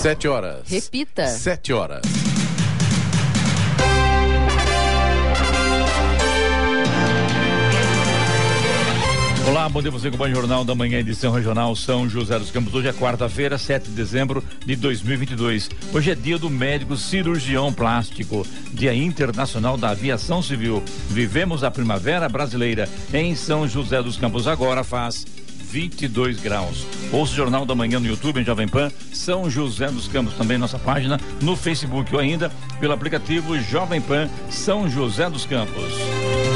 Sete horas. Repita. Sete horas. Olá, bom dia você com o Jornal da Manhã, edição regional São José dos Campos. Hoje é quarta-feira, 7 de dezembro de 2022. Hoje é dia do médico cirurgião plástico, dia internacional da aviação civil. Vivemos a primavera brasileira em São José dos Campos. Agora faz 22 graus. Ouça o Jornal da Manhã no YouTube, em Jovem Pan, São José dos Campos, também nossa página no Facebook ou ainda pelo aplicativo Jovem Pan São José dos Campos.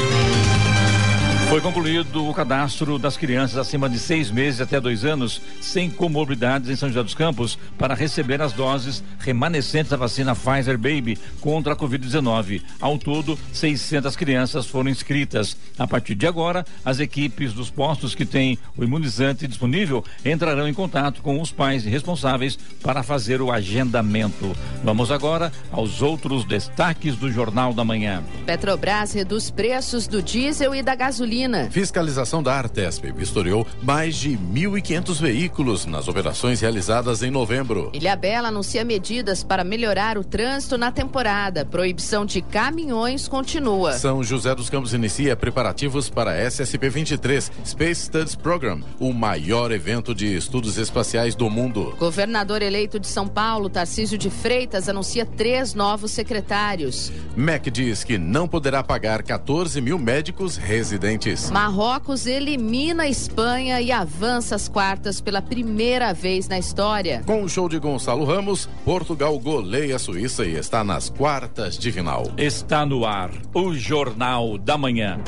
Foi concluído o cadastro das crianças acima de seis meses até dois anos sem comorbidades em São José dos Campos para receber as doses remanescentes da vacina Pfizer Baby contra a Covid-19. Ao todo, 600 crianças foram inscritas. A partir de agora, as equipes dos postos que têm o imunizante disponível entrarão em contato com os pais responsáveis para fazer o agendamento. Vamos agora aos outros destaques do Jornal da Manhã. Petrobras reduz preços do diesel e da gasolina Fiscalização da Artesp vistoriou mais de 1.500 veículos nas operações realizadas em novembro. Ilhabela anuncia medidas para melhorar o trânsito na temporada. Proibição de caminhões continua. São José dos Campos inicia preparativos para a SSP 23 Space Studies Program, o maior evento de estudos espaciais do mundo. Governador eleito de São Paulo, Tarcísio de Freitas, anuncia três novos secretários. MEC diz que não poderá pagar 14 mil médicos residentes Marrocos elimina a Espanha e avança às quartas pela primeira vez na história. Com o show de Gonçalo Ramos, Portugal goleia a Suíça e está nas quartas de final. Está no ar o Jornal da Manhã.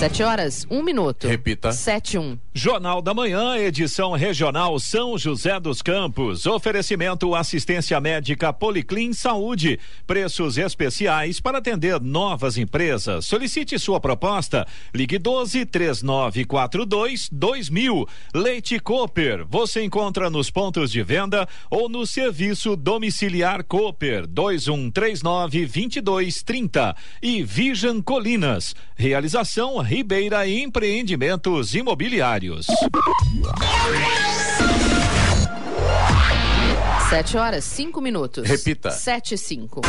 Sete horas, um minuto. Repita. Sete, um. Jornal da Manhã, edição regional São José dos Campos. Oferecimento assistência médica Policlin Saúde. Preços especiais para atender novas empresas. Solicite sua proposta. Ligue 12 3942 2000. Leite Cooper. Você encontra nos pontos de venda ou no serviço domiciliar Cooper 2139 2230. E Vision Colinas. Realização Ribeira Empreendimentos Imobiliários. Sete horas, cinco minutos. Repita. Sete e cinco.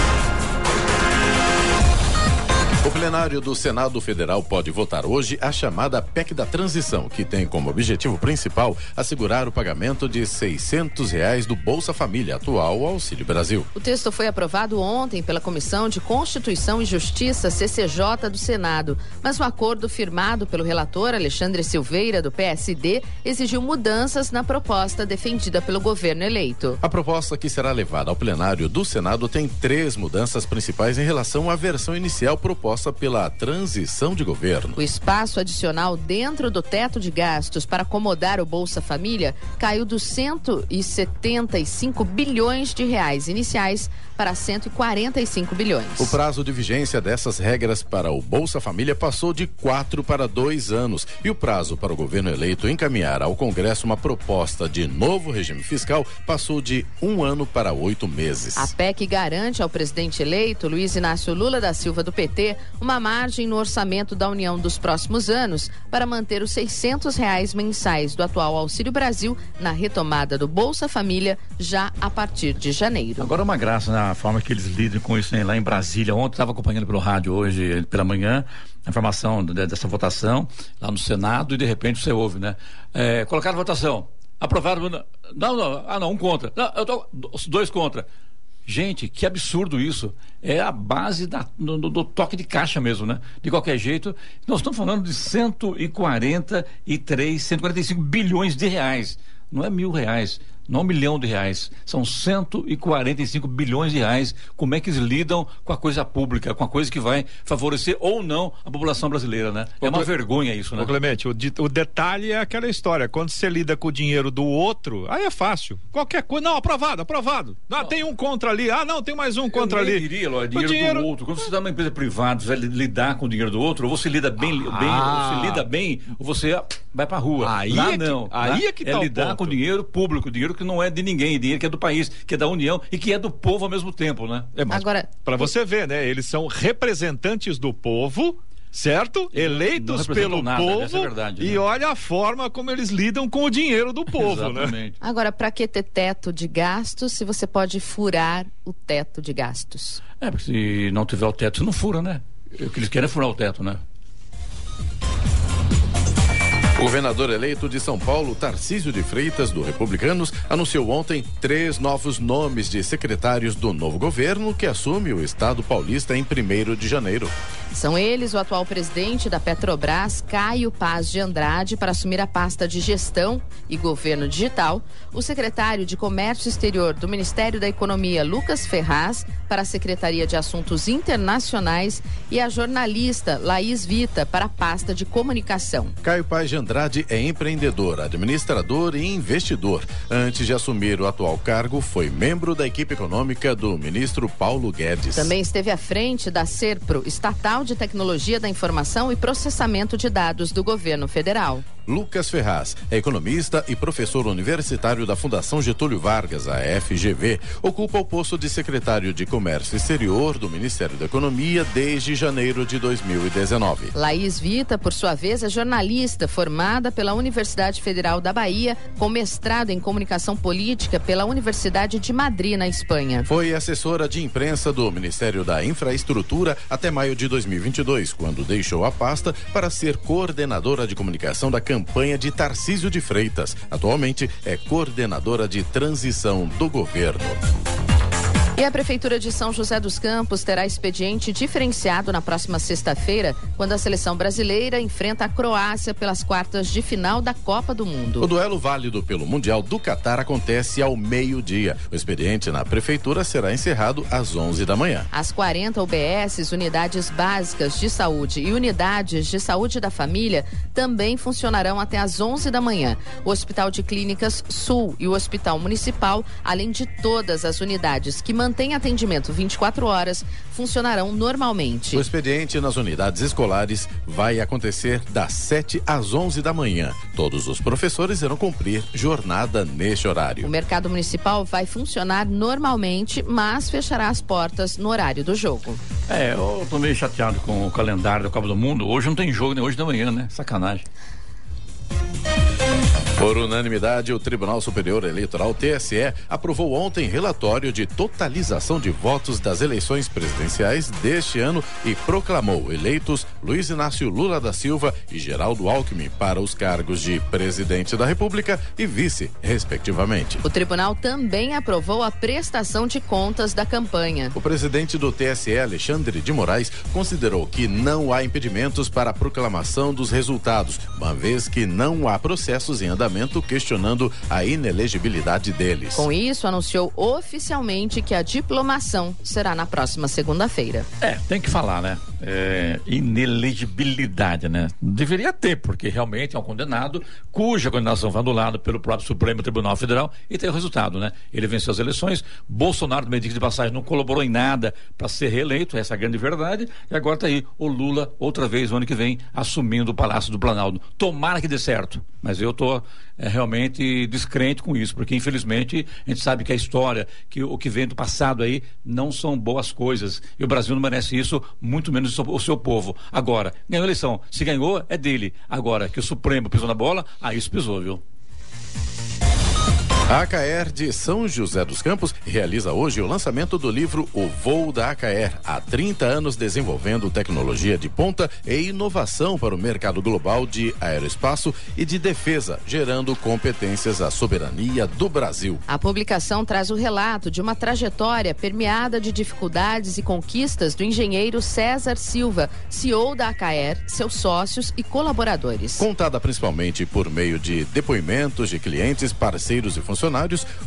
O plenário do Senado Federal pode votar hoje a chamada PEC da Transição, que tem como objetivo principal assegurar o pagamento de 600 reais do Bolsa Família, atual Auxílio Brasil. O texto foi aprovado ontem pela Comissão de Constituição e Justiça, CCJ, do Senado, mas o acordo firmado pelo relator Alexandre Silveira, do PSD, exigiu mudanças na proposta defendida pelo governo eleito. A proposta que será levada ao plenário do Senado tem três mudanças principais em relação à versão inicial proposta pela transição de governo. O espaço adicional dentro do teto de gastos para acomodar o Bolsa Família caiu dos 175 bilhões de reais iniciais para 145 bilhões. O prazo de vigência dessas regras para o Bolsa Família passou de quatro para dois anos e o prazo para o governo eleito encaminhar ao Congresso uma proposta de novo regime fiscal passou de um ano para oito meses. A PEC garante ao presidente eleito, Luiz Inácio Lula da Silva do PT, uma margem no orçamento da União dos próximos anos para manter os 600 reais mensais do atual Auxílio Brasil na retomada do Bolsa Família já a partir de janeiro. Agora uma graça na forma que eles lidam com isso né? lá em Brasília. Ontem estava acompanhando pelo rádio hoje pela manhã a informação dessa votação lá no Senado e de repente você ouve, né? É, colocaram votação. Aprovaram. Não, não. Ah, não, um contra. Não, eu tô. Dois contra. Gente, que absurdo isso. É a base da, do, do, toque de caixa mesmo, né? De qualquer jeito, nós estamos falando de 143, 145 bilhões de reais. Não é mil reais não um milhão de reais, são 145 bilhões de reais. Como é que eles lidam com a coisa pública, com a coisa que vai favorecer ou não a população brasileira, né? É uma vergonha isso, né? Ô Clemente, o, o, detalhe é aquela história, quando você lida com o dinheiro do outro, aí é fácil. Qualquer coisa, não, aprovado, aprovado. Ah, tem um contra ali, ah, não, tem mais um contra ali. Eu diria, Ló, dinheiro, dinheiro, do outro. Quando você está numa empresa privada, você vai lidar com o dinheiro do outro, ou você lida bem, ah. bem ou você lida bem, ou você vai pra rua. Aí Lá é não. Que, aí né? é que é tá lidar com dinheiro público, dinheiro que não é de ninguém, dinheiro que é do país, que é da União e que é do povo ao mesmo tempo, né? É, mas Agora, para você ver, né? Eles são representantes do povo certo? Eleitos pelo nada, povo. É verdade, e né? olha a forma como eles lidam com o dinheiro do povo, né? Agora, para que ter teto de gastos se você pode furar o teto de gastos? É, porque se não tiver o teto, você não fura, né? O que eles querem é furar o teto, né? O governador eleito de São Paulo, Tarcísio de Freitas, do Republicanos, anunciou ontem três novos nomes de secretários do novo governo que assume o Estado paulista em 1 de janeiro. São eles o atual presidente da Petrobras, Caio Paz de Andrade, para assumir a pasta de gestão e governo digital, o secretário de Comércio Exterior do Ministério da Economia, Lucas Ferraz, para a Secretaria de Assuntos Internacionais e a jornalista Laís Vita para a pasta de comunicação. Caio Paz de Andrade é empreendedor, administrador e investidor. Antes de assumir o atual cargo, foi membro da equipe econômica do ministro Paulo Guedes. Também esteve à frente da Serpro, estatal de Tecnologia da Informação e Processamento de Dados do Governo Federal. Lucas Ferraz é economista e professor universitário da Fundação Getúlio Vargas, a FGV. Ocupa o posto de secretário de Comércio Exterior do Ministério da Economia desde janeiro de 2019. Laís Vita, por sua vez, é jornalista formada pela Universidade Federal da Bahia, com mestrado em comunicação política pela Universidade de Madrid, na Espanha. Foi assessora de imprensa do Ministério da Infraestrutura até maio de 2019. 2022, quando deixou a pasta para ser coordenadora de comunicação da campanha de Tarcísio de Freitas. Atualmente é coordenadora de transição do governo. E a Prefeitura de São José dos Campos terá expediente diferenciado na próxima sexta-feira, quando a seleção brasileira enfrenta a Croácia pelas quartas de final da Copa do Mundo. O duelo válido pelo Mundial do Catar acontece ao meio-dia. O expediente na Prefeitura será encerrado às 11 da manhã. As 40 UBSs, unidades básicas de saúde e unidades de saúde da família também funcionarão até às 11 da manhã. O Hospital de Clínicas Sul e o Hospital Municipal, além de todas as unidades que mantém atendimento 24 horas funcionarão normalmente. O expediente nas unidades escolares vai acontecer das 7 às 11 da manhã. Todos os professores irão cumprir jornada neste horário. O mercado municipal vai funcionar normalmente, mas fechará as portas no horário do jogo. É, eu tô meio chateado com o calendário da Copa do Mundo. Hoje não tem jogo, nem hoje da manhã, né? Sacanagem. Por unanimidade, o Tribunal Superior Eleitoral TSE aprovou ontem relatório de totalização de votos das eleições presidenciais deste ano e proclamou eleitos Luiz Inácio Lula da Silva e Geraldo Alckmin para os cargos de presidente da República e vice, respectivamente. O tribunal também aprovou a prestação de contas da campanha. O presidente do TSE, Alexandre de Moraes, considerou que não há impedimentos para a proclamação dos resultados, uma vez que não há processos em andamento questionando a inelegibilidade deles. Com isso, anunciou oficialmente que a diplomação será na próxima segunda-feira. É, tem que falar, né? É, inelegibilidade, né? Deveria ter, porque realmente é um condenado cuja condenação foi anulada pelo próprio Supremo Tribunal Federal e tem o resultado, né? Ele venceu as eleições, Bolsonaro, do de passagem, não colaborou em nada para ser reeleito, essa é a grande verdade, e agora está aí o Lula, outra vez, no ano que vem, assumindo o Palácio do Planalto. Tomara que dê certo, mas eu é, realmente descrente com isso, porque infelizmente a gente sabe que a história, que o que vem do passado aí não são boas coisas. E o Brasil não merece isso, muito menos o seu povo. Agora, ganhou a eleição. Se ganhou, é dele. Agora, que o Supremo pisou na bola, aí isso pisou, viu? A AKR de São José dos Campos realiza hoje o lançamento do livro O Voo da AKR, há 30 anos desenvolvendo tecnologia de ponta e inovação para o mercado global de aeroespaço e de defesa, gerando competências à soberania do Brasil. A publicação traz o relato de uma trajetória permeada de dificuldades e conquistas do engenheiro César Silva, CEO da AKR, seus sócios e colaboradores. Contada principalmente por meio de depoimentos de clientes, parceiros e funcionários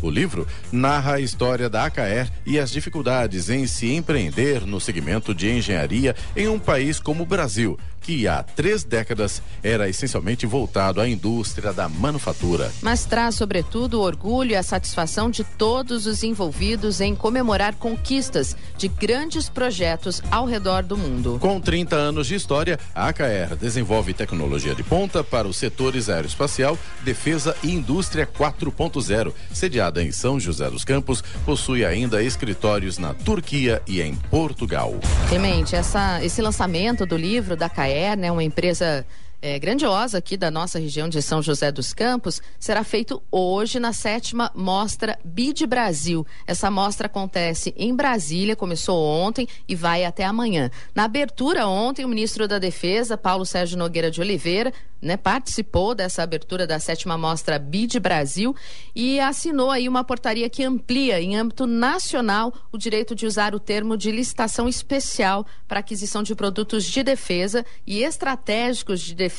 o livro narra a história da AKR e as dificuldades em se empreender no segmento de engenharia em um país como o Brasil, que há três décadas era essencialmente voltado à indústria da manufatura. Mas traz, sobretudo, o orgulho e a satisfação de todos os envolvidos em comemorar conquistas de grandes projetos ao redor do mundo. Com 30 anos de história, a AKR desenvolve tecnologia de ponta para os setores aeroespacial, defesa e indústria 4.0. Sediada em São José dos Campos, possui ainda escritórios na Turquia e em Portugal. Clemente, essa, esse lançamento do livro da AKR Acaer, né, uma empresa é, grandiosa aqui da nossa região de São José dos Campos, será feito hoje na sétima Mostra BID Brasil. Essa mostra acontece em Brasília, começou ontem e vai até amanhã. Na abertura ontem, o ministro da Defesa, Paulo Sérgio Nogueira de Oliveira, né, participou dessa abertura da sétima mostra BID Brasil e assinou aí uma portaria que amplia em âmbito nacional o direito de usar o termo de licitação especial para aquisição de produtos de defesa e estratégicos de defesa.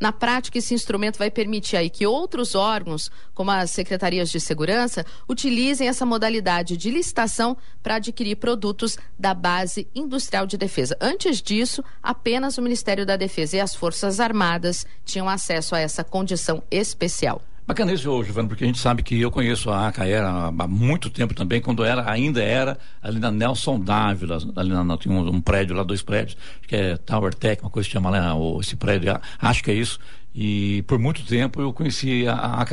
Na prática, esse instrumento vai permitir aí que outros órgãos, como as secretarias de segurança, utilizem essa modalidade de licitação para adquirir produtos da base industrial de defesa. Antes disso, apenas o Ministério da Defesa e as Forças Armadas tinham acesso a essa condição especial. Bacana isso, Giovanni, porque a gente sabe que eu conheço a Acaera há muito tempo também, quando era, ainda era ali na Nelson Dávila, ali na, tinha um, um, prédio lá, dois prédios, que é Tower Tech, uma coisa que chama lá, esse prédio, acho que é isso, e por muito tempo eu conheci a, a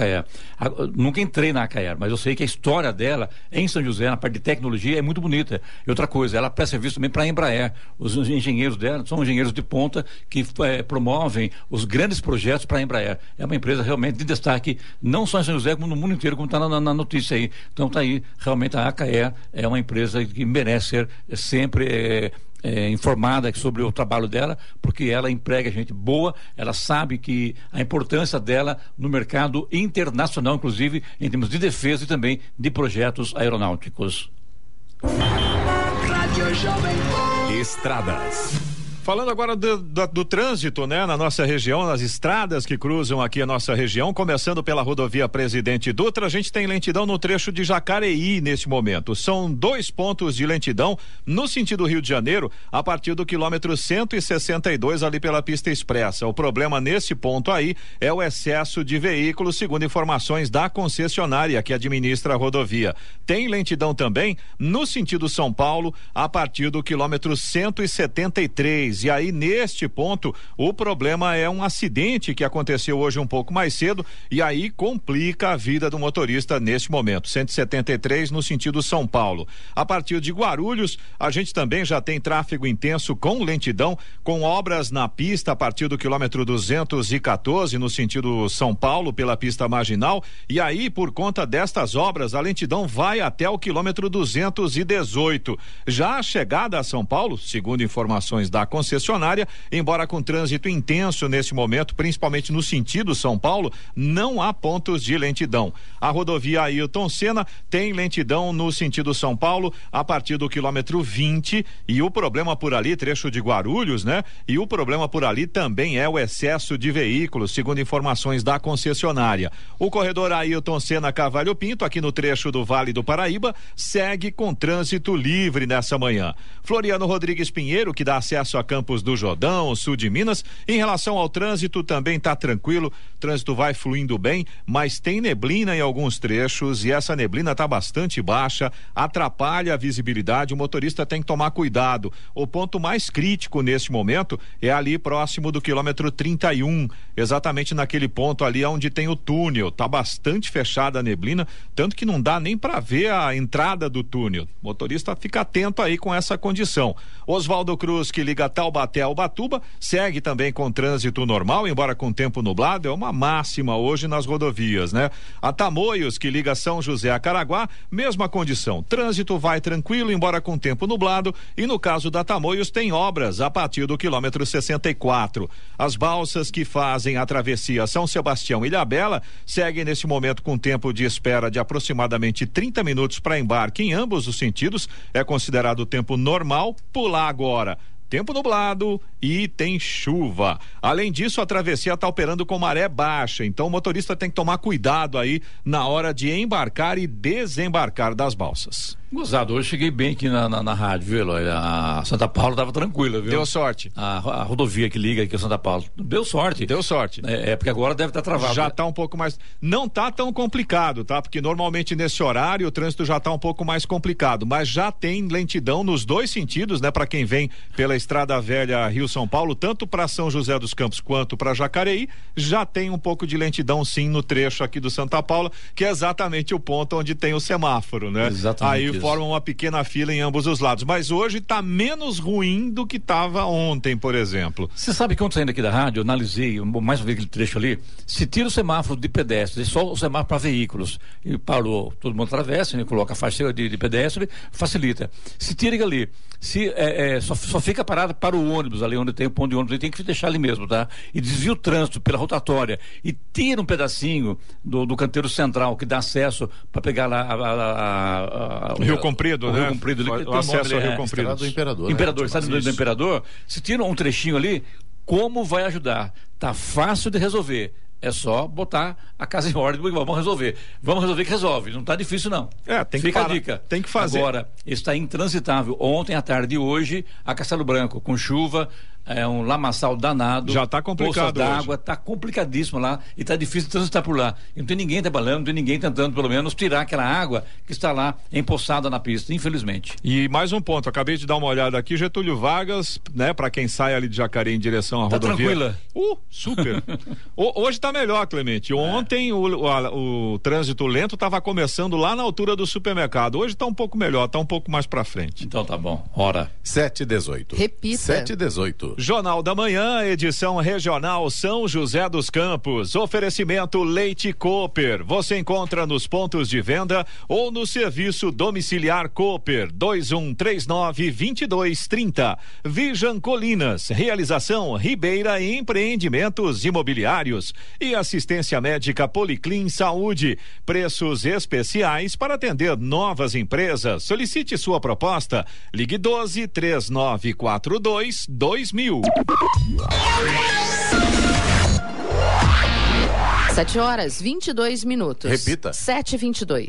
nunca entrei na Acaer, mas eu sei que a história dela em São José, na parte de tecnologia, é muito bonita. E outra coisa, ela presta serviço também para a Embraer. Os engenheiros dela são engenheiros de ponta que é, promovem os grandes projetos para a Embraer. É uma empresa realmente de destaque, não só em São José, como no mundo inteiro, como está na, na, notícia aí. Então está aí, realmente a Acaer é uma empresa que merece ser sempre. É, é, informada sobre o trabalho dela, porque ela emprega gente boa, ela sabe que a importância dela no mercado internacional, inclusive em termos de defesa e também de projetos aeronáuticos. Estradas. Falando agora do, do, do, trânsito, né, na nossa região, nas estradas que cruzam aqui a nossa região, começando pela rodovia Presidente Dutra, a gente tem lentidão no trecho de Jacareí neste momento. São dois pontos de lentidão no sentido Rio de Janeiro, a partir do quilômetro 162 ali pela pista expressa. O problema nesse ponto aí é o excesso de veículos, segundo informações da concessionária que administra a rodovia. Tem lentidão também no sentido São Paulo, a partir do quilômetro 173 e aí, neste ponto, o problema é um acidente que aconteceu hoje um pouco mais cedo e aí complica a vida do motorista neste momento. 173 no sentido São Paulo. A partir de Guarulhos, a gente também já tem tráfego intenso com lentidão, com obras na pista a partir do quilômetro 214 no sentido São Paulo, pela pista marginal. E aí, por conta destas obras, a lentidão vai até o quilômetro 218. Já a chegada a São Paulo, segundo informações da concessionária, concessionária, embora com trânsito intenso nesse momento, principalmente no sentido São Paulo, não há pontos de lentidão. A rodovia Ailton Senna tem lentidão no sentido São Paulo a partir do quilômetro 20 e o problema por ali, trecho de Guarulhos, né? E o problema por ali também é o excesso de veículos, segundo informações da concessionária. O corredor Ailton Senna Cavalho Pinto, aqui no trecho do Vale do Paraíba, segue com trânsito livre nessa manhã. Floriano Rodrigues Pinheiro, que dá acesso a Campos do Jordão, sul de Minas. Em relação ao trânsito, também está tranquilo, o trânsito vai fluindo bem, mas tem neblina em alguns trechos e essa neblina está bastante baixa, atrapalha a visibilidade. O motorista tem que tomar cuidado. O ponto mais crítico neste momento é ali próximo do quilômetro 31, exatamente naquele ponto ali onde tem o túnel. Tá bastante fechada a neblina, tanto que não dá nem para ver a entrada do túnel. O motorista fica atento aí com essa condição. Oswaldo Cruz, que liga Taubaté ao Batuba segue também com trânsito normal, embora com tempo nublado, é uma máxima hoje nas rodovias, né? A Tamoios, que liga São José a Caraguá, mesma condição. Trânsito vai tranquilo, embora com tempo nublado, e no caso da Tamoios tem obras a partir do quilômetro 64. As balsas que fazem a travessia São Sebastião e Ilhabela seguem nesse momento com tempo de espera de aproximadamente 30 minutos para embarque em ambos os sentidos. É considerado tempo normal. Pular agora tempo nublado e tem chuva. Além disso, a travessia está operando com maré baixa, então o motorista tem que tomar cuidado aí na hora de embarcar e desembarcar das balsas. Gozado, hoje cheguei bem aqui na, na, na rádio, viu, Eloy? A Santa Paula estava tranquila, viu? Deu sorte. A, a, rodovia que liga aqui a Santa Paula. Deu sorte. Deu sorte. É, é porque agora deve estar tá travado. Já está um pouco mais. Não está tão complicado, tá? Porque normalmente nesse horário o trânsito já está um pouco mais complicado, mas já tem lentidão nos dois sentidos, né? Para quem vem pela Estrada Velha Rio São Paulo, tanto para São José dos Campos quanto para Jacareí, já tem um pouco de lentidão sim no trecho aqui do Santa Paula, que é exatamente o ponto onde tem o semáforo, né? Exatamente. Aí forma uma pequena fila em ambos os lados. Mas hoje está menos ruim do que estava ontem, por exemplo. Você sabe que ontem saindo aqui da rádio, eu analisei mais uma vez aquele trecho ali. Se tira o semáforo de pedestres, só o semáforo para veículos, e parou, todo mundo atravessa, né, coloca a faixa de, de pedestre, facilita. Se tira ali, se é, é, só, só fica parado para o ônibus, ali onde tem o ponto de ônibus, tem que deixar ali mesmo, tá? E desvia o trânsito pela rotatória e tira um pedacinho do, do canteiro central que dá acesso para pegar lá a, a, a, Rio Comprido, né? Rio Comprido, o, o acesso ao Rio é, Comprido. do Imperador. Imperador, né? do, do Imperador, se tira um trechinho ali, como vai ajudar? Tá fácil de resolver é só botar a casa em ordem, vamos resolver. Vamos resolver que resolve. Não está difícil, não. É, tem Fica que a dica. Tem que fazer. Agora, está intransitável. Ontem à tarde e hoje, a Castelo Branco, com chuva, é um lamaçal danado. Já está complicado. d'água, está complicadíssimo lá e está difícil de transitar por lá. E não tem ninguém trabalhando, não tem ninguém tentando, pelo menos, tirar aquela água que está lá empoçada na pista, infelizmente. E mais um ponto, acabei de dar uma olhada aqui, Getúlio Vargas, né, para quem sai ali de Jacareí em direção à tá rodovia. Tranquila. Uh, super. o, hoje está melhor, Clemente. Ontem é. o, o, o, trânsito lento estava começando lá na altura do supermercado. Hoje está um pouco melhor, está um pouco mais para frente. Então tá bom. Hora. 7 18. Repita. 7 18. Jornal da Manhã, edição regional São José dos Campos. Oferecimento Leite Cooper. Você encontra nos pontos de venda ou no serviço domiciliar Cooper 2139 2230. Vijan Colinas. Realização Ribeira Empreendimentos Imobiliários e assistência médica Policlin Saúde. Preços especiais para atender novas empresas. Solicite sua proposta. Ligue 12 3942 2000. Sete horas, vinte e dois minutos. Repita. Sete e vinte e dois.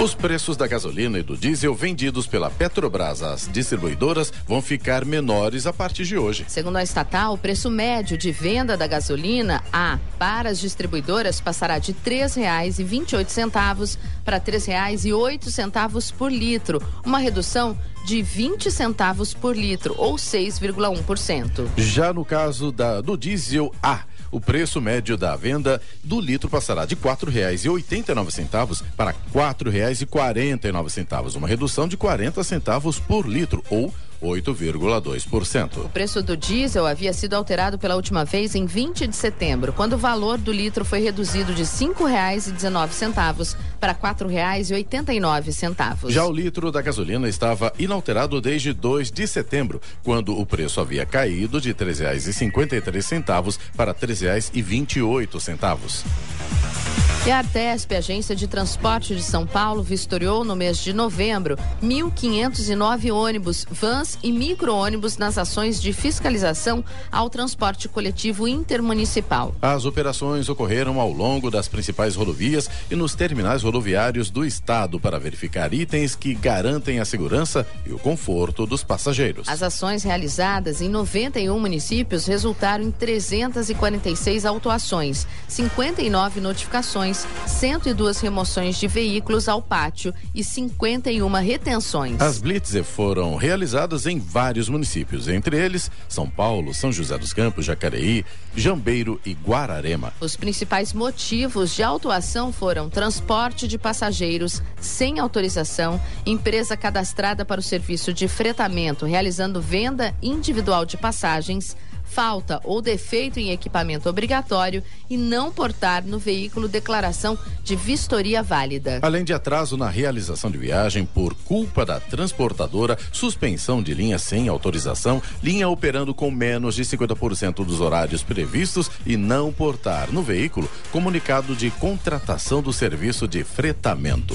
Os preços da gasolina e do diesel vendidos pela Petrobras às distribuidoras vão ficar menores a partir de hoje. Segundo a estatal, o preço médio de venda da gasolina A para as distribuidoras passará de R$ 3,28 para R$ 3,08 por litro, uma redução de 20 centavos por litro, ou 6,1%. Já no caso da, do diesel A, o preço médio da venda do litro passará de quatro reais e oitenta nove centavos para quatro reais e quarenta e nove centavos, uma redução de 40 centavos por litro ou 8,2%. O preço do diesel havia sido alterado pela última vez em 20 de setembro, quando o valor do litro foi reduzido de R$ 5,19 para R$ 4,89. Já o litro da gasolina estava inalterado desde 2 de setembro, quando o preço havia caído de R$ 3,53 para R$ 3,28. E a Artesp, Agência de Transporte de São Paulo, vistoriou no mês de novembro 1.509 ônibus, vans e micro-ônibus nas ações de fiscalização ao transporte coletivo intermunicipal. As operações ocorreram ao longo das principais rodovias e nos terminais rodoviários do estado para verificar itens que garantem a segurança e o conforto dos passageiros. As ações realizadas em 91 municípios resultaram em 346 autuações, 59 notificações 102 remoções de veículos ao pátio e 51 retenções. As blitz foram realizadas em vários municípios, entre eles São Paulo, São José dos Campos, Jacareí, Jambeiro e Guararema. Os principais motivos de autuação foram transporte de passageiros sem autorização, empresa cadastrada para o serviço de fretamento realizando venda individual de passagens falta ou defeito em equipamento obrigatório e não portar no veículo declaração de vistoria válida. Além de atraso na realização de viagem por culpa da transportadora, suspensão de linha sem autorização, linha operando com menos de 50% dos horários previstos e não portar no veículo comunicado de contratação do serviço de fretamento.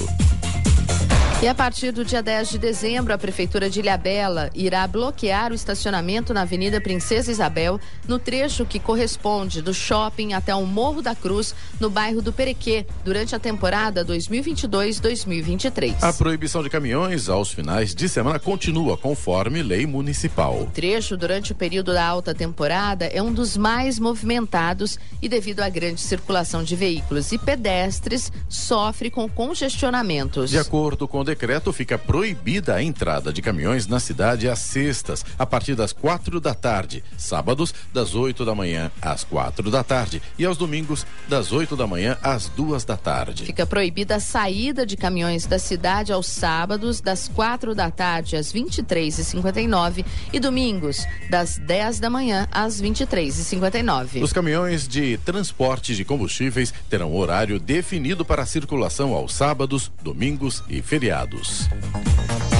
E a partir do dia 10 de dezembro, a Prefeitura de Ilhabela irá bloquear o estacionamento na Avenida Princesa Isabel, no trecho que corresponde do shopping até o Morro da Cruz, no bairro do Perequê, durante a temporada 2022-2023. A proibição de caminhões aos finais de semana continua conforme lei municipal. O trecho, durante o período da alta temporada, é um dos mais movimentados e, devido à grande circulação de veículos e pedestres, sofre com congestionamentos. De acordo com decreto, fica proibida a entrada de caminhões na cidade às sextas, a partir das quatro da tarde, sábados, das oito da manhã às quatro da tarde e aos domingos, das oito da manhã às duas da tarde. Fica proibida a saída de caminhões da cidade aos sábados, das quatro da tarde às vinte e três e cinquenta e nove e domingos, das dez da manhã às vinte e três e cinquenta e nove. Os caminhões de transporte de combustíveis terão horário definido para circulação aos sábados, domingos e feriados.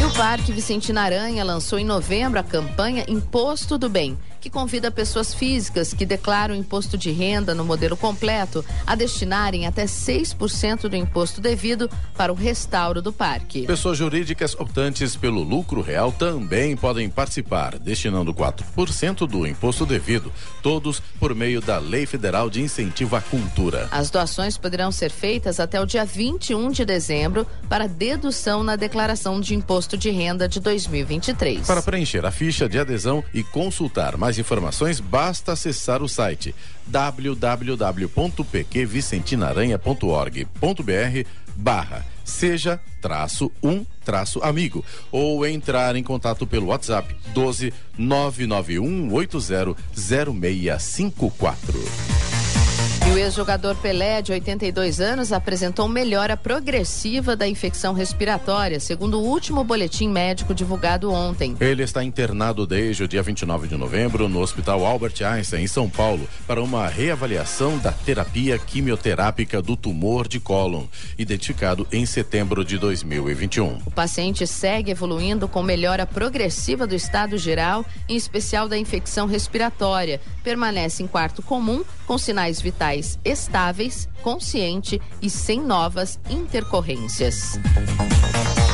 E o Parque Vicentina Aranha lançou em novembro a campanha Imposto do Bem que convida pessoas físicas que declaram imposto de renda no modelo completo a destinarem até 6% do imposto devido para o restauro do parque. Pessoas jurídicas optantes pelo lucro real também podem participar, destinando 4% do imposto devido, todos por meio da Lei Federal de Incentivo à Cultura. As doações poderão ser feitas até o dia 21 de dezembro para dedução na declaração de imposto de renda de 2023. Para preencher a ficha de adesão e consultar mais mais informações, basta acessar o site www.pqvicentinaranha.org.br barra seja traço um traço amigo ou entrar em contato pelo WhatsApp 12 991 80 0654. E o ex-jogador Pelé, de 82 anos, apresentou melhora progressiva da infecção respiratória, segundo o último boletim médico divulgado ontem. Ele está internado desde o dia 29 de novembro no Hospital Albert Einstein, em São Paulo, para uma reavaliação da terapia quimioterápica do tumor de cólon, identificado em setembro de 2021. O paciente segue evoluindo com melhora progressiva do estado geral, em especial da infecção respiratória. Permanece em quarto comum, com sinais vitais estáveis, consciente e sem novas intercorrências.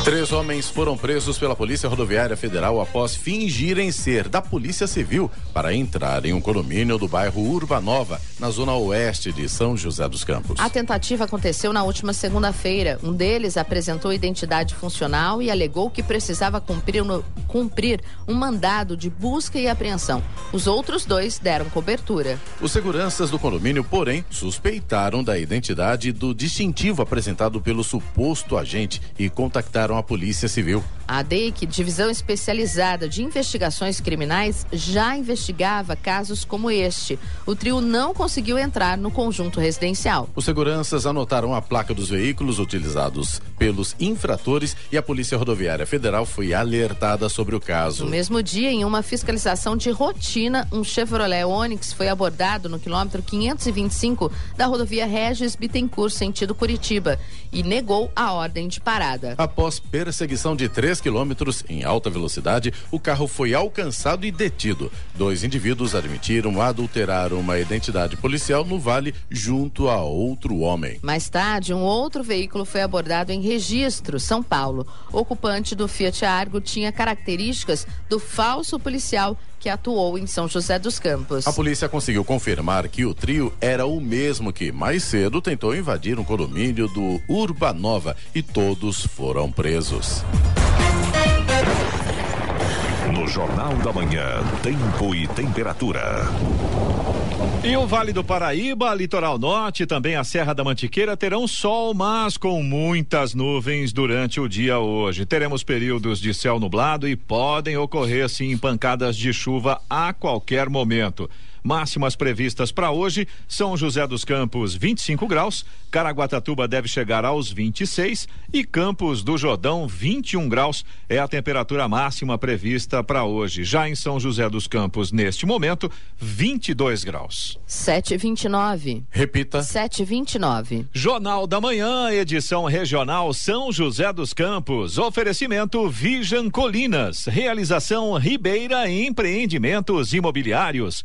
Três homens foram presos pela Polícia Rodoviária Federal após fingirem ser da Polícia Civil para entrar em um condomínio do bairro Urbanova, na zona oeste de São José dos Campos. A tentativa aconteceu na última segunda-feira. Um deles apresentou identidade funcional e alegou que precisava cumprir, no, cumprir um mandado de busca e apreensão. Os outros dois deram cobertura. Os seguranças do condomínio, porém, suspeitaram da identidade do distintivo apresentado pelo suposto agente e contactaram a Polícia Civil. A DEIC, Divisão Especializada de Investigações Criminais, já investigava casos como este. O trio não conseguiu entrar no conjunto residencial. Os seguranças anotaram a placa dos veículos utilizados pelos infratores e a Polícia Rodoviária Federal foi alertada sobre o caso. No mesmo dia, em uma fiscalização de rotina, um Chevrolet Onix foi abordado no quilômetro 525 da rodovia Regis Bittencourt, sentido Curitiba, e negou a ordem de parada. Após perseguição de 3 quilômetros em alta velocidade, o carro foi alcançado e detido. Dois indivíduos admitiram adulterar uma identidade policial no vale junto a outro homem. Mais tarde, um outro veículo foi abordado em registro, São Paulo. O ocupante do Fiat Argo tinha características do falso policial que atuou em São José dos Campos. A polícia conseguiu confirmar que o trio era o mesmo que mais cedo tentou invadir um condomínio do Urbanova e todos foram presos. No Jornal da Manhã, Tempo e Temperatura. E o Vale do Paraíba, Litoral Norte, também a Serra da Mantiqueira terão sol, mas com muitas nuvens durante o dia hoje. Teremos períodos de céu nublado e podem ocorrer sim pancadas de chuva a qualquer momento. Máximas previstas para hoje: São José dos Campos, 25 graus, Caraguatatuba deve chegar aos 26 e Campos do Jordão, 21 graus é a temperatura máxima prevista para hoje. Já em São José dos Campos, neste momento, 22 graus. 729. Repita. 729. Jornal da Manhã, edição regional São José dos Campos. Oferecimento Vijan Colinas. Realização Ribeira Empreendimentos Imobiliários.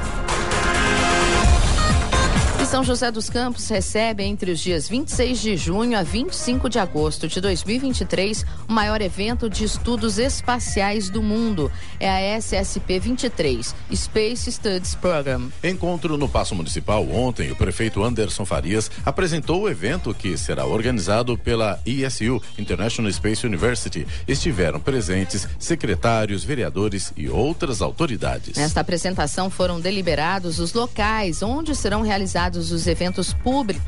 São José dos Campos recebe entre os dias 26 de junho a 25 de agosto de 2023 o maior evento de estudos espaciais do mundo. É a SSP 23, Space Studies Program. Encontro no Paço Municipal ontem, o prefeito Anderson Farias apresentou o evento que será organizado pela ISU, International Space University. Estiveram presentes secretários, vereadores e outras autoridades. Nesta apresentação foram deliberados os locais onde serão realizados os eventos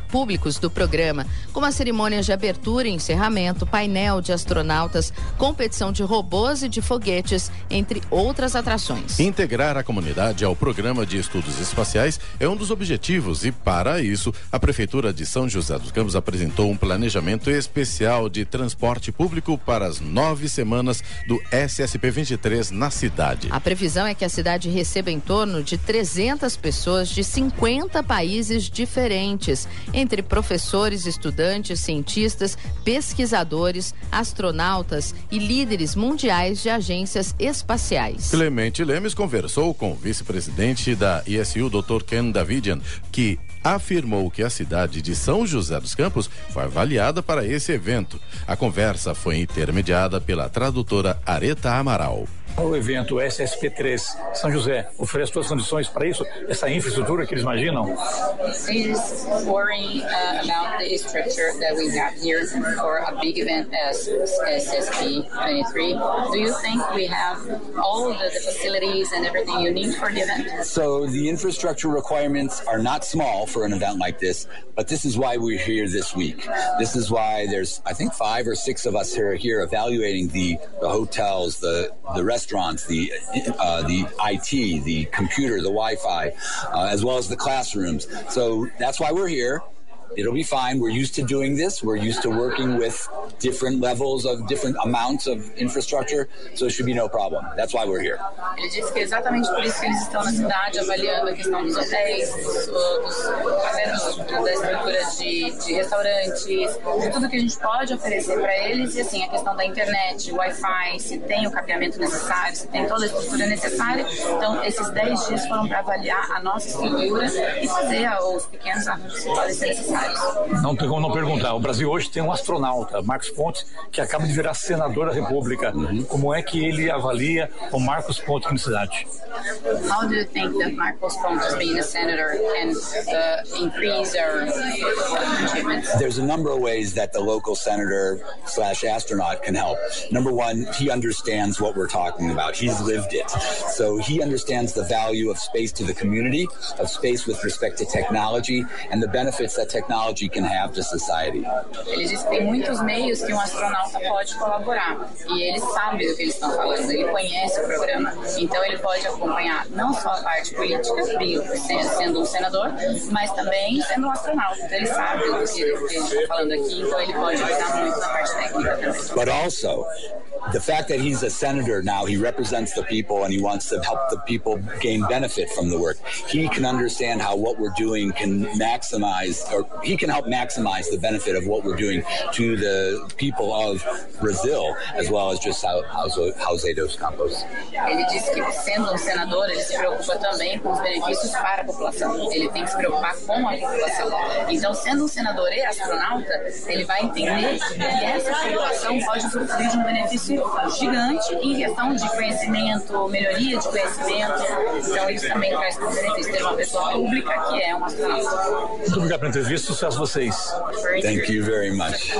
públicos do programa, como a cerimônia de abertura e encerramento, painel de astronautas, competição de robôs e de foguetes, entre outras atrações. Integrar a comunidade ao programa de estudos espaciais é um dos objetivos e, para isso, a Prefeitura de São José dos Campos apresentou um planejamento especial de transporte público para as nove semanas do SSP 23 na cidade. A previsão é que a cidade receba em torno de 300 pessoas de 50 países diferentes entre professores, estudantes, cientistas, pesquisadores, astronautas e líderes mundiais de agências espaciais. Clemente Lemes conversou com o vice-presidente da ISU, Dr. Ken Davidian, que afirmou que a cidade de São José dos Campos foi avaliada para esse evento. A conversa foi intermediada pela tradutora Areta Amaral. O evento SSP3 São José oferece todas as condições para isso, essa infraestrutura que eles imaginam? Is worrying uh, about the structure that we have here for a big event as SSP23. Do you think we have all the, the facilities and everything you need for the event? So the infrastructure requirements are not small for an event like this, but this is why we're here this week. This is why there's, I think, five or six of us who are here evaluating the, the hotels, the, the restaurants, restaurants, the uh, the IT, the computer, the Wi-Fi, uh, as well as the classrooms. So that's why we're here. It'll be fine. We're used to doing this. We're used to working with different levels of different amounts of infrastructure, so it should be no problem. That's why we're here. Ele disse que é exatamente por isso que eles estão na cidade avaliando a questão dos hotéis, dos, dos, da estrutura de, de restaurantes, de tudo que a gente pode oferecer para eles e assim a questão da internet, Wi-Fi, se tem o capeamento necessário, se tem toda a estrutura necessária. Então esses 10 dias foram para avaliar a nossa estrutura e fazer os pequenos arranjos que podem ser necessários. Não tem como não perguntar. O Brasil hoje tem um astronauta, Marcos Pontes, que acaba de virar senador da República. Uhum. Como é que ele avalia o Marcos Pontes na cidade? How do you think that Marcos Pontes, being a senator, can uh, increase our achievements? There's a number of ways that the local senator slash astronaut can help. Number one, he understands what we're talking about. He's lived it. So he understands the value of space to the community, of space with respect to technology, and the benefits that technology technology can have to society. Ele diz que tem muitos meios que um astronauta pode colaborar e ele sabe do que eles estão falando, ele conhece o programa, então ele pode acompanhar não só a parte política, sendo um senador, mas também sendo um astronauta. Então ele sabe do que, ele está falando aqui, então ele pode ajudar muito na parte técnica também. But also, the fact that he's a senator now, he represents the people and he wants to help the people gain benefit from the work. He can understand how what we're doing can maximize or he can help maximize the benefit of what we're doing to the people of Brazil, as well as just José dos Campos. Ele disse que, sendo um senador, ele se preocupa também com os benefícios para a população. Ele tem que se preocupar com a população. Então, sendo um senador e astronauta, ele vai entender que essa população pode sofrer de um benefício gigante em questão de conhecimento, melhoria de conhecimento. Então, isso também traz como benefício ter uma pessoa pública que é um astronauta. Muito obrigado pela entrevista sucesso a vocês. Thank you very much.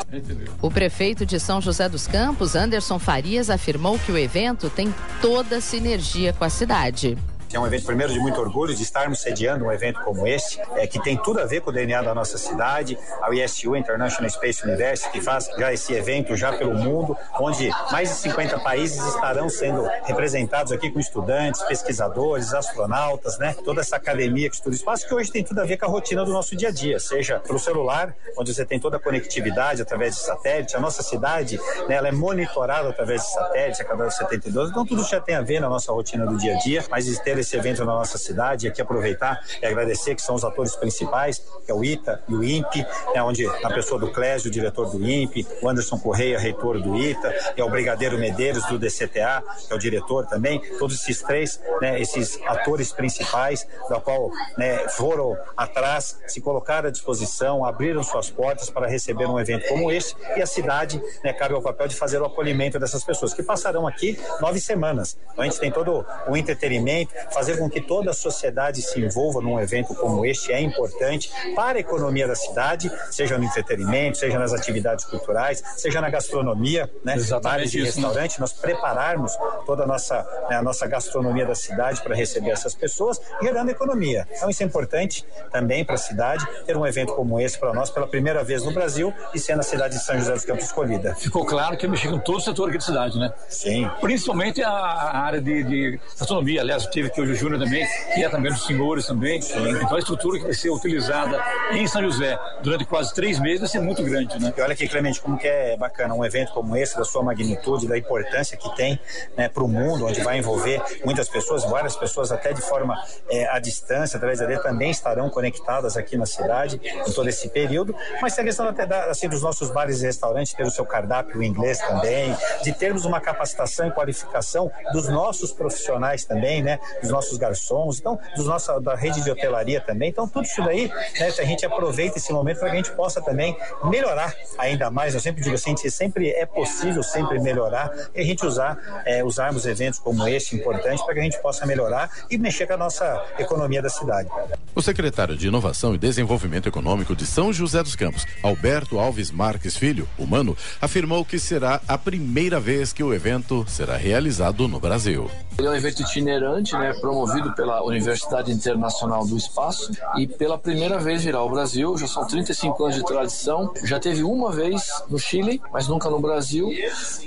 O prefeito de São José dos Campos, Anderson Farias, afirmou que o evento tem toda a sinergia com a cidade. É um evento, primeiro, de muito orgulho de estarmos sediando um evento como este, é, que tem tudo a ver com o DNA da nossa cidade. A ISU, International Space University, que faz já esse evento já pelo mundo, onde mais de 50 países estarão sendo representados aqui com estudantes, pesquisadores, astronautas, né? Toda essa academia que estuda espaço, que hoje tem tudo a ver com a rotina do nosso dia a dia, seja pelo celular, onde você tem toda a conectividade através de satélite. A nossa cidade, né, ela é monitorada através de satélite a cada 72. Então, tudo já tem a ver na nossa rotina do dia a dia, mas ter esse evento na nossa cidade. E aqui aproveitar e agradecer que são os atores principais, que é o ITA e o INPE, né, onde a pessoa do Clésio, diretor do INPE, o Anderson Correia, reitor do ITA, é o Brigadeiro Medeiros do DCTA, que é o diretor também, todos esses três, né, esses atores principais, da qual né, foram atrás, se colocaram à disposição, abriram suas portas para receber um evento como esse e a cidade né, cabe ao papel de fazer o acolhimento dessas pessoas que passarão aqui nove semanas. Então a gente tem todo o entretenimento, fazer com que toda a sociedade se envolva num evento como este é importante para a economia da cidade, seja no entretenimento, seja nas atividades culturais, seja na gastronomia, né? Bares e restaurantes, nós prepararmos toda a nossa, né, a nossa gastronomia da cidade para receber essas pessoas, gerando economia. Então isso é importante também para a cidade, ter um evento como esse para nós pela primeira vez no Brasil e sendo a cidade de São José dos Campos escolhida. Ficou claro que mexer com todo o setor aqui da cidade, né? Sim. Principalmente a, a área de, de gastronomia. Aliás, teve aqui o Júnior também, que é também dos senhores também. Então a estrutura que vai ser utilizada em São José durante quase três meses vai ser muito grande, né? E olha aqui, Clemente, como que é bacana um evento como esse, da sua magnitude, da importância que tem né, para o mundo, onde vai envolver muitas pessoas, várias pessoas até de forma é, à distância, através da também estarão conectadas aqui na cidade em todo esse período. Mas tem a questão até da, assim, dos nossos bares e restaurantes ter o seu cardápio em inglês também, de termos uma capacitação e qualificação dos nossos profissionais também, né? Dos nossos garçons, então, dos nossa, da rede de hotelaria também. Então, tudo isso daí, né, a gente aproveita esse momento para que a gente possa também melhorar ainda mais. Eu sempre digo assim, sempre é possível sempre melhorar e a gente usar, é, usarmos eventos como este importante para que a gente possa melhorar e mexer com a nossa economia da cidade. O secretário de Inovação e Desenvolvimento Econômico de São José dos Campos, Alberto Alves Marques Filho, humano, afirmou que será a primeira vez que o evento será realizado no Brasil. Ele é um evento itinerante, né, promovido pela Universidade Internacional do Espaço e pela primeira vez virá ao Brasil. Já são 35 anos de tradição. Já teve uma vez no Chile, mas nunca no Brasil.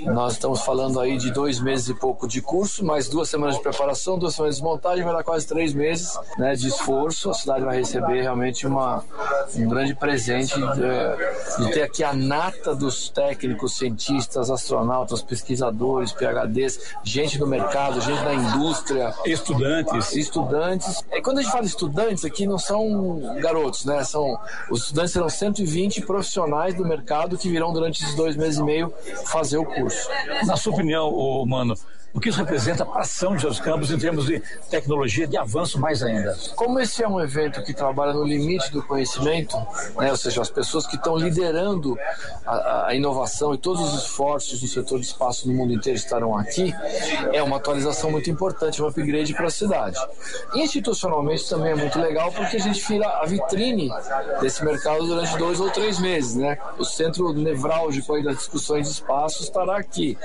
Nós estamos falando aí de dois meses e pouco de curso, mais duas semanas de preparação, duas semanas de montagem, vai dar quase três meses né, de esforço. A cidade vai receber realmente uma, um grande presente de, de ter aqui a nata dos técnicos, cientistas, astronautas, pesquisadores, PhDs, gente do mercado, gente da indústria, estudantes, estudantes. E quando a gente fala estudantes aqui não são garotos, né? São os estudantes serão 120 profissionais do mercado que virão durante esses dois meses e meio fazer o curso. Na sua opinião, oh, mano, o que isso representa para São José dos Campos em termos de tecnologia, de avanço mais ainda. Como esse é um evento que trabalha no limite do conhecimento, né, ou seja, as pessoas que estão liderando a, a, inovação e todos os esforços do setor de espaço no mundo inteiro estarão aqui, é uma atualização muito importante, um upgrade para a cidade. Institucionalmente também é muito legal porque a gente vira a vitrine desse mercado durante dois ou três meses, né? O centro nevrálgico aí das discussões de espaço estará aqui.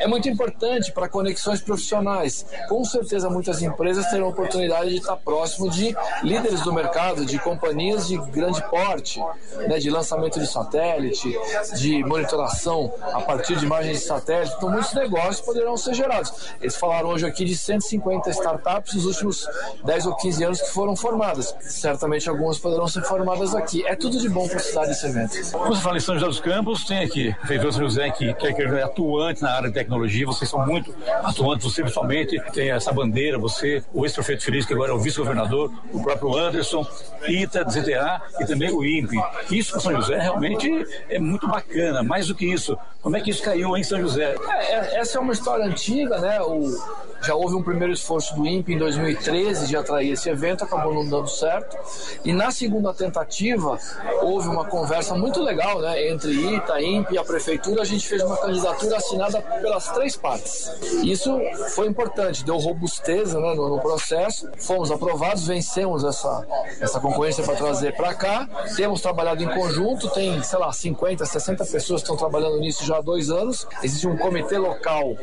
É muito importante para conexões profissionais. Com certeza, muitas empresas terão oportunidade de estar próximo de líderes do mercado, de companhias de grande porte, né, de lançamento de satélite, de monitoração a partir de imagens de satélite. Então, muitos negócios poderão ser gerados. Eles falaram hoje aqui de 150 startups nos últimos 10 ou 15 anos que foram formadas. Certamente, algumas poderão ser formadas aqui. É tudo de bom para a cidade esse evento. Quando você fala em São José dos Campos, tem aqui Prefeitura José que, que é atuante na área de tecnologia. Vocês são muito atuante, você principalmente tem essa bandeira, você, o ex-prefeito Feliz, que agora é o vice-governador, o próprio Anderson, ITA, ZTA e também o INPE. Isso para São José realmente é muito bacana. Mais do que isso, como é que isso caiu em São José? É, é essa é uma história antiga, né? O, já houve um primeiro esforço do INPE em 2013 de atrair esse evento, acabou não dando certo. E na segunda tentativa, houve uma conversa muito legal né, entre ITA, INPE e a prefeitura. A gente fez uma candidatura assinada pelas três partes. Isso foi importante, deu robusteza né, no, no, processo. Fomos aprovados, vencemos essa, essa concorrência para trazer para cá. Temos trabalhado em conjunto, tem, sei lá, 50, 60 pessoas que estão trabalhando nisso já há dois anos. Existe um comitê local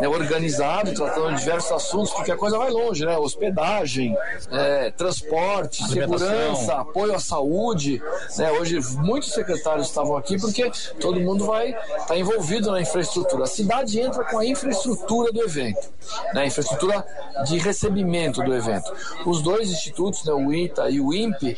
né, organizado, tratando de diversos assuntos, porque a coisa vai longe, né? Hospedagem, é, transporte, segurança, apoio à saúde. Né? Hoje, muitos secretários estavam aqui porque todo mundo vai estar tá envolvido na infraestrutura. A cidade entra com a infraestrutura do evento, né? infraestrutura de recebimento do evento. Os dois institutos, né, o ITA e o INPE,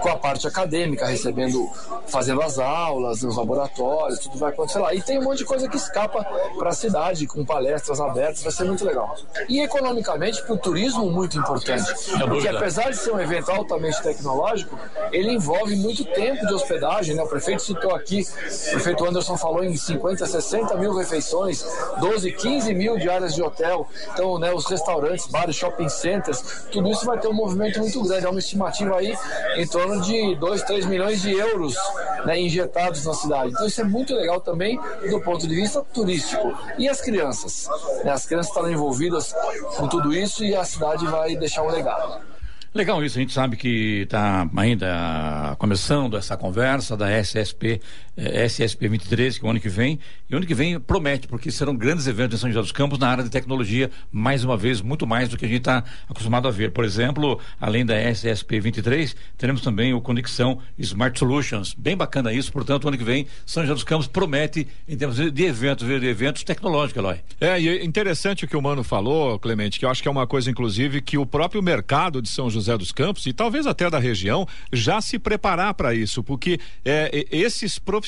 com a parte acadêmica, recebendo, fazendo as aulas, os laboratórios, tudo vai acontecer lá. E tem um monte de coisa que escapa para a cidade, com palestras abertas, vai ser muito legal. e economicamente para o turismo muito importante. Porque apesar de ser um evento altamente tecnológico, ele envolve muito tempo de hospedagem. Né? O prefeito citou aqui, o prefeito Anderson falou em 50, 60 mil refeições, 12, 15 mil diárias de hotel. Então, né, os restaurantes, bares, shopping centers, tudo isso vai ter um movimento muito grande. É uma estimativa aí em torno de 2, 3 milhões de euros né, injetados na cidade. Então, isso é muito legal também do ponto de vista turístico. E as crianças? Né? As crianças estarão envolvidas com tudo isso e a cidade vai deixar um legado. Legal isso, a gente sabe que está ainda começando essa conversa da SSP, eh, SSP 23, que é o ano que vem, e o ano que vem promete, porque serão grandes eventos em São José dos Campos na área de tecnologia, mais uma vez, muito mais do que a gente está acostumado a ver. Por exemplo, além da SSP 23, teremos também o Conexão Smart Solutions, bem bacana isso, portanto, o ano que vem, São José dos Campos promete em termos de eventos, de eventos tecnológicos, Eloy. É, e é interessante o que o Mano falou, Clemente, que eu acho que é uma coisa, inclusive, que o próprio mercado de São José dos Campos e talvez até da região já se preparar para isso, porque é, esses profissionais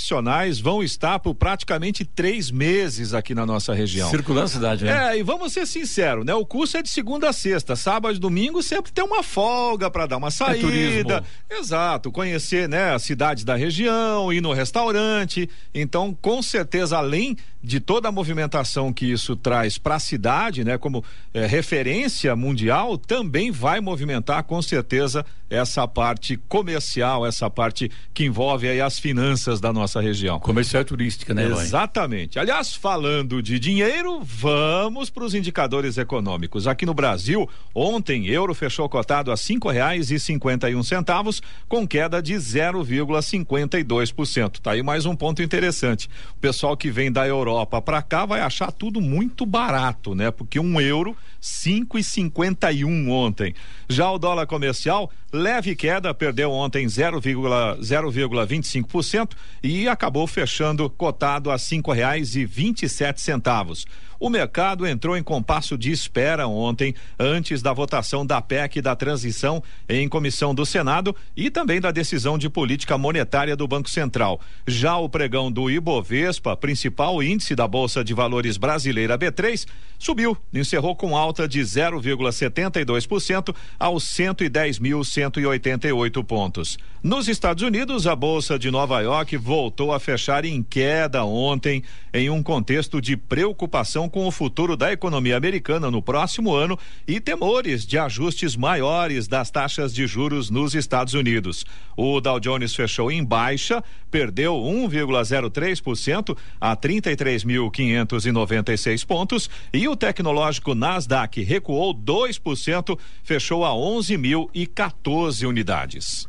vão estar por praticamente três meses aqui na nossa região. Circulando a cidade, né? É, e vamos ser sinceros, né? O curso é de segunda a sexta, sábado e domingo sempre tem uma folga para dar uma saída. É Exato, conhecer, né, a cidade da região, ir no restaurante. Então, com certeza, além de toda a movimentação que isso traz para a cidade, né, como é, referência mundial, também vai movimentar com certeza essa parte comercial, essa parte que envolve aí as finanças da nossa região. Comercial e turística, né, Eloy? Exatamente. Aliás, falando de dinheiro, vamos para os indicadores econômicos. Aqui no Brasil, ontem, euro fechou cotado a cinco reais e cinquenta e um centavos, com queda de 0,52%. Tá aí mais um ponto interessante. O pessoal que vem da Europa para cá vai achar tudo muito barato, né? Porque um euro, cinco e cinquenta e um ontem. Já o dólar comercial leve queda, perdeu ontem 0,25% e acabou fechando cotado a cinco reais e vinte e sete centavos. O mercado entrou em compasso de espera ontem, antes da votação da PEC da transição em comissão do Senado e também da decisão de política monetária do Banco Central. Já o pregão do Ibovespa, principal índice da Bolsa de Valores brasileira B3, subiu, encerrou com alta de 0,72% aos 110.188 pontos. Nos Estados Unidos, a Bolsa de Nova York voltou a fechar em queda ontem, em um contexto de preocupação com o futuro da economia americana no próximo ano e temores de ajustes maiores das taxas de juros nos Estados Unidos. O Dow Jones fechou em baixa, perdeu 1,03% a 33.596 pontos e o tecnológico Nasdaq recuou 2%, fechou a 11.014 unidades.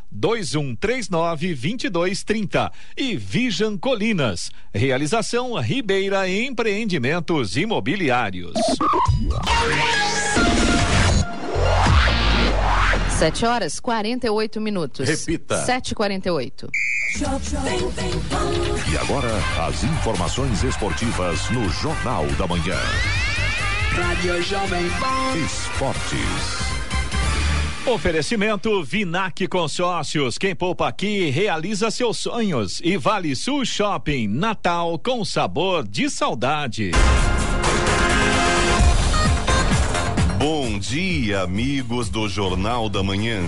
2139 2230 e Vijan Colinas. Realização Ribeira Empreendimentos Imobiliários. Sete horas 48 minutos. Repita. 7h48. E agora, as informações esportivas no Jornal da Manhã. Rádio Jovem Pan. Esportes. Oferecimento Vinac Consórcios. Quem poupa aqui realiza seus sonhos. E Vale Sul Shopping. Natal com sabor de saudade. Bom dia, amigos do Jornal da Manhã.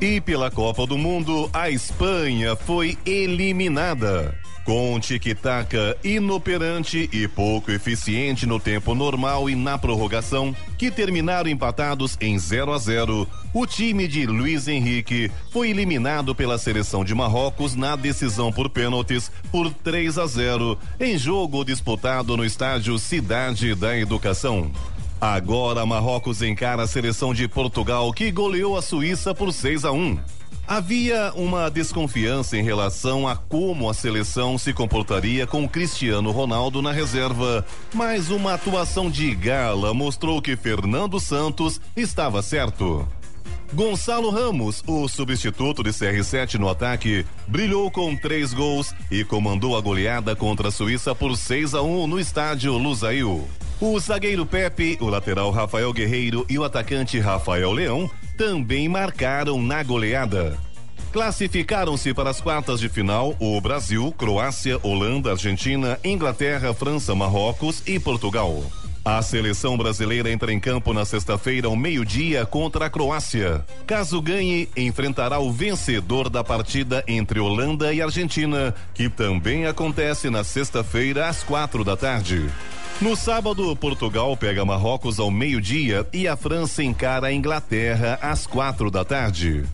E pela Copa do Mundo, a Espanha foi eliminada. Com tic-tac inoperante e pouco eficiente no tempo normal e na prorrogação, que terminaram empatados em 0 a 0, o time de Luiz Henrique foi eliminado pela seleção de Marrocos na decisão por pênaltis por 3 a 0, em jogo disputado no estádio Cidade da Educação. Agora Marrocos encara a seleção de Portugal que goleou a Suíça por 6 a 1. Havia uma desconfiança em relação a como a seleção se comportaria com Cristiano Ronaldo na reserva, mas uma atuação de gala mostrou que Fernando Santos estava certo. Gonçalo Ramos, o substituto de CR7 no ataque, brilhou com três gols e comandou a goleada contra a Suíça por 6 a 1 no estádio Lusail. O zagueiro Pepe, o lateral Rafael Guerreiro e o atacante Rafael Leão também marcaram na goleada. Classificaram-se para as quartas de final o Brasil, Croácia, Holanda, Argentina, Inglaterra, França, Marrocos e Portugal. A seleção brasileira entra em campo na sexta-feira ao meio-dia contra a Croácia. Caso ganhe, enfrentará o vencedor da partida entre Holanda e Argentina, que também acontece na sexta-feira às quatro da tarde. No sábado, Portugal pega Marrocos ao meio-dia e a França encara a Inglaterra às quatro da tarde.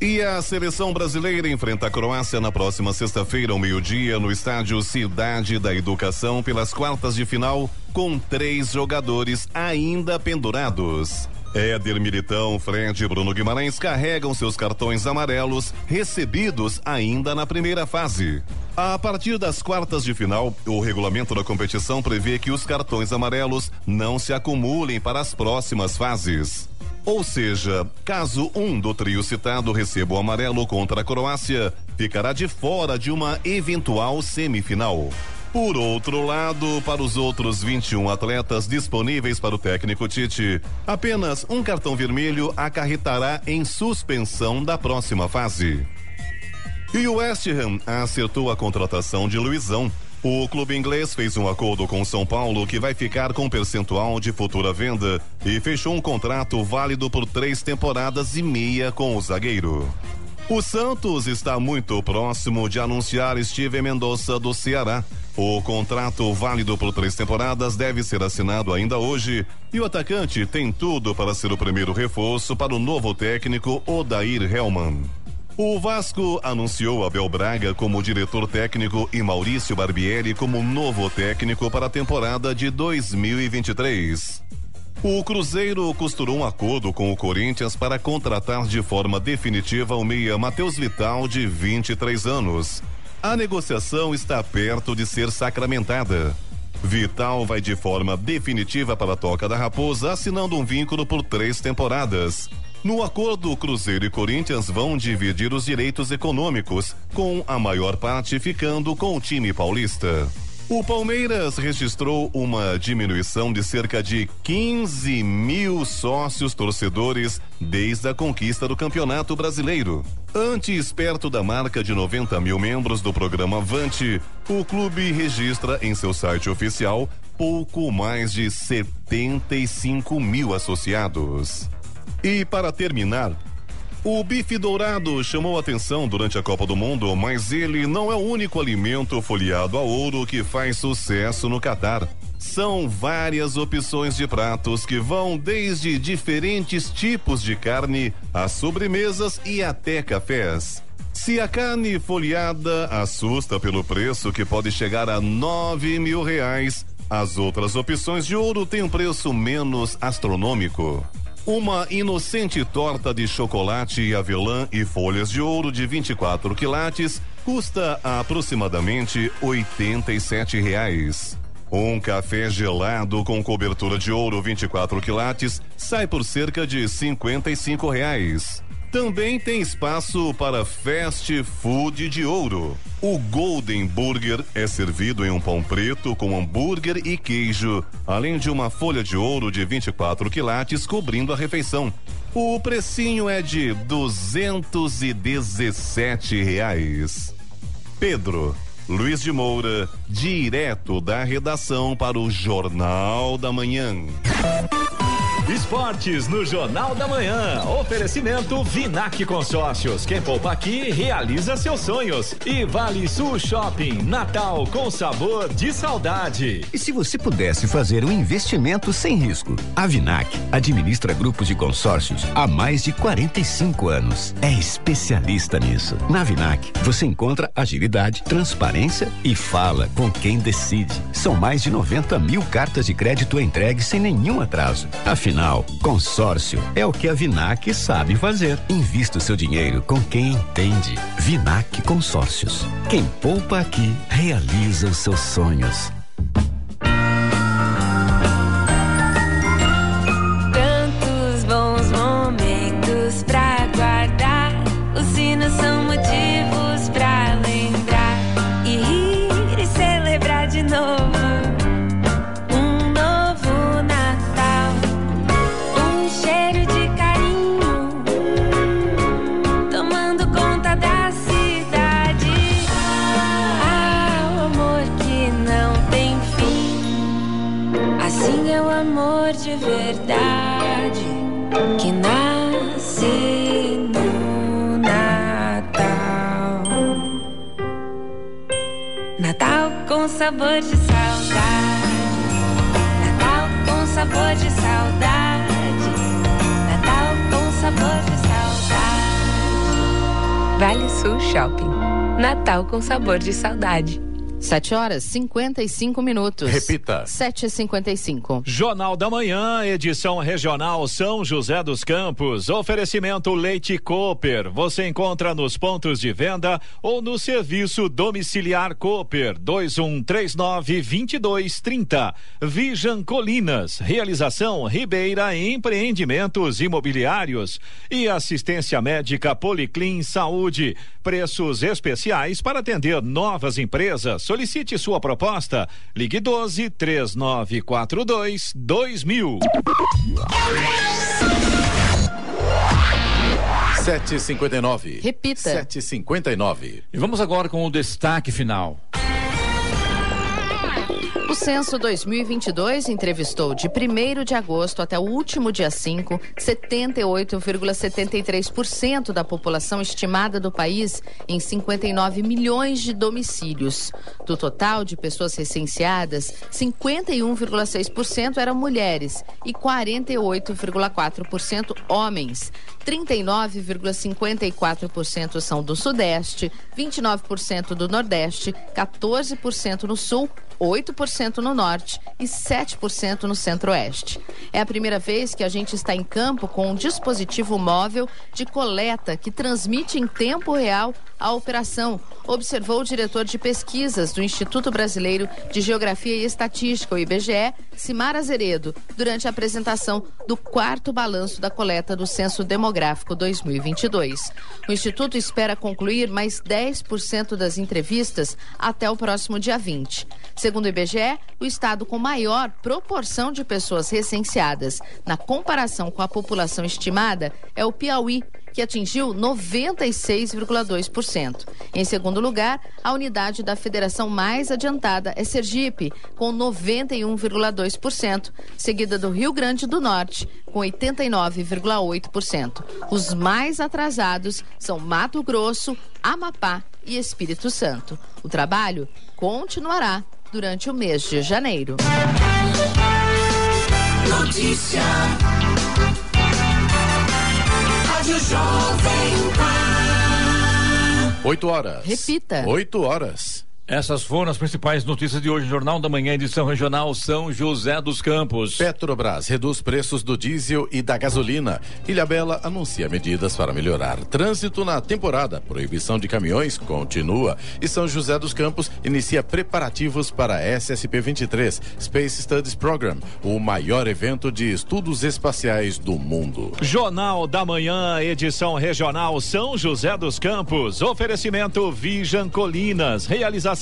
E a seleção brasileira enfrenta a Croácia na próxima sexta-feira, ao meio-dia, no estádio Cidade da Educação, pelas quartas de final, com três jogadores ainda pendurados. Éder Militão, Fred e Bruno Guimarães carregam seus cartões amarelos recebidos ainda na primeira fase. A partir das quartas de final, o regulamento da competição prevê que os cartões amarelos não se acumulem para as próximas fases. Ou seja, caso um do trio citado receba o amarelo contra a Croácia, ficará de fora de uma eventual semifinal. Por outro lado, para os outros 21 atletas disponíveis para o técnico Tite, apenas um cartão vermelho acarretará em suspensão da próxima fase. E o West Ham acertou a contratação de Luizão. O clube inglês fez um acordo com São Paulo que vai ficar com percentual de futura venda e fechou um contrato válido por três temporadas e meia com o zagueiro. O Santos está muito próximo de anunciar Steven Mendonça do Ceará. O contrato válido por três temporadas deve ser assinado ainda hoje e o atacante tem tudo para ser o primeiro reforço para o novo técnico Odair Helman. O Vasco anunciou Abel Braga como diretor técnico e Maurício Barbieri como novo técnico para a temporada de 2023. O Cruzeiro costurou um acordo com o Corinthians para contratar de forma definitiva o meia Matheus Vital, de 23 anos. A negociação está perto de ser sacramentada. Vital vai de forma definitiva para a Toca da Raposa, assinando um vínculo por três temporadas. No acordo, Cruzeiro e Corinthians vão dividir os direitos econômicos, com a maior parte ficando com o time paulista. O Palmeiras registrou uma diminuição de cerca de 15 mil sócios torcedores desde a conquista do Campeonato Brasileiro. Antes perto da marca de 90 mil membros do programa Avante, o clube registra em seu site oficial pouco mais de 75 mil associados. E para terminar, o bife dourado chamou atenção durante a Copa do Mundo, mas ele não é o único alimento folheado a ouro que faz sucesso no Catar. São várias opções de pratos que vão desde diferentes tipos de carne a sobremesas e até cafés. Se a carne folheada assusta pelo preço que pode chegar a nove mil reais, as outras opções de ouro têm um preço menos astronômico. Uma inocente torta de chocolate, avelã e folhas de ouro de 24 quilates custa aproximadamente R$ reais. Um café gelado com cobertura de ouro 24 quilates sai por cerca de R$ reais. Também tem espaço para fast food de ouro. O Golden Burger é servido em um pão preto com hambúrguer e queijo, além de uma folha de ouro de 24 quilates cobrindo a refeição. O precinho é de 217 reais. Pedro Luiz de Moura, direto da redação para o Jornal da Manhã. Esportes no Jornal da Manhã. Oferecimento Vinac Consórcios. Quem poupa aqui realiza seus sonhos. E Vale Sul Shopping. Natal com sabor de saudade. E se você pudesse fazer um investimento sem risco? A Vinac administra grupos de consórcios há mais de 45 anos. É especialista nisso. Na Vinac, você encontra agilidade, transparência e fala com quem decide. São mais de 90 mil cartas de crédito entregues sem nenhum atraso. Afinal, consórcio é o que a Vinac sabe fazer. Invista o seu dinheiro com quem entende. Vinac Consórcios. Quem poupa aqui realiza os seus sonhos. Sabor de saudade. Natal com sabor de saudade. Natal com sabor de saudade. Vale Sul Shopping. Natal com sabor de saudade. 7 horas 55 minutos. Repita. 7h55. Jornal da Manhã, edição regional São José dos Campos. Oferecimento Leite Cooper. Você encontra nos pontos de venda ou no serviço domiciliar Cooper 2139 2230. Vijan Colinas. Realização Ribeira Empreendimentos Imobiliários e assistência médica Policlin Saúde. Preços especiais para atender novas empresas. Solicite sua proposta. Ligue 12 3942 2000. 759. Repita. 759. E vamos agora com o destaque final. O censo 2022 entrevistou de 1 de agosto até o último dia 5, 78,73% da população estimada do país em 59 milhões de domicílios. Do total de pessoas recenseadas, 51,6% eram mulheres e 48,4% homens. 39,54% são do Sudeste, 29% do Nordeste, 14% no Sul 8% no norte e 7% no centro-oeste. É a primeira vez que a gente está em campo com um dispositivo móvel de coleta que transmite em tempo real a operação, observou o diretor de pesquisas do Instituto Brasileiro de Geografia e Estatística, o IBGE, Simar Azeredo, durante a apresentação do quarto balanço da coleta do Censo Demográfico 2022. O Instituto espera concluir mais 10% das entrevistas até o próximo dia 20. Segundo o IBGE, o estado com maior proporção de pessoas recenseadas na comparação com a população estimada é o Piauí, que atingiu 96,2%. Em segundo lugar, a unidade da federação mais adiantada é Sergipe, com 91,2%, seguida do Rio Grande do Norte, com 89,8%. Os mais atrasados são Mato Grosso, Amapá e Espírito Santo. O trabalho continuará durante o mês de janeiro. Notícia. Rádio Jovem Pan. 8 horas. Repita. 8 horas. Essas foram as principais notícias de hoje, Jornal da Manhã, edição regional São José dos Campos. Petrobras reduz preços do diesel e da gasolina. Ilhabela anuncia medidas para melhorar trânsito na temporada. Proibição de caminhões continua. E São José dos Campos inicia preparativos para a SSP 23, Space Studies Program, o maior evento de estudos espaciais do mundo. Jornal da Manhã, edição regional São José dos Campos. Oferecimento Vijan Colinas. Realização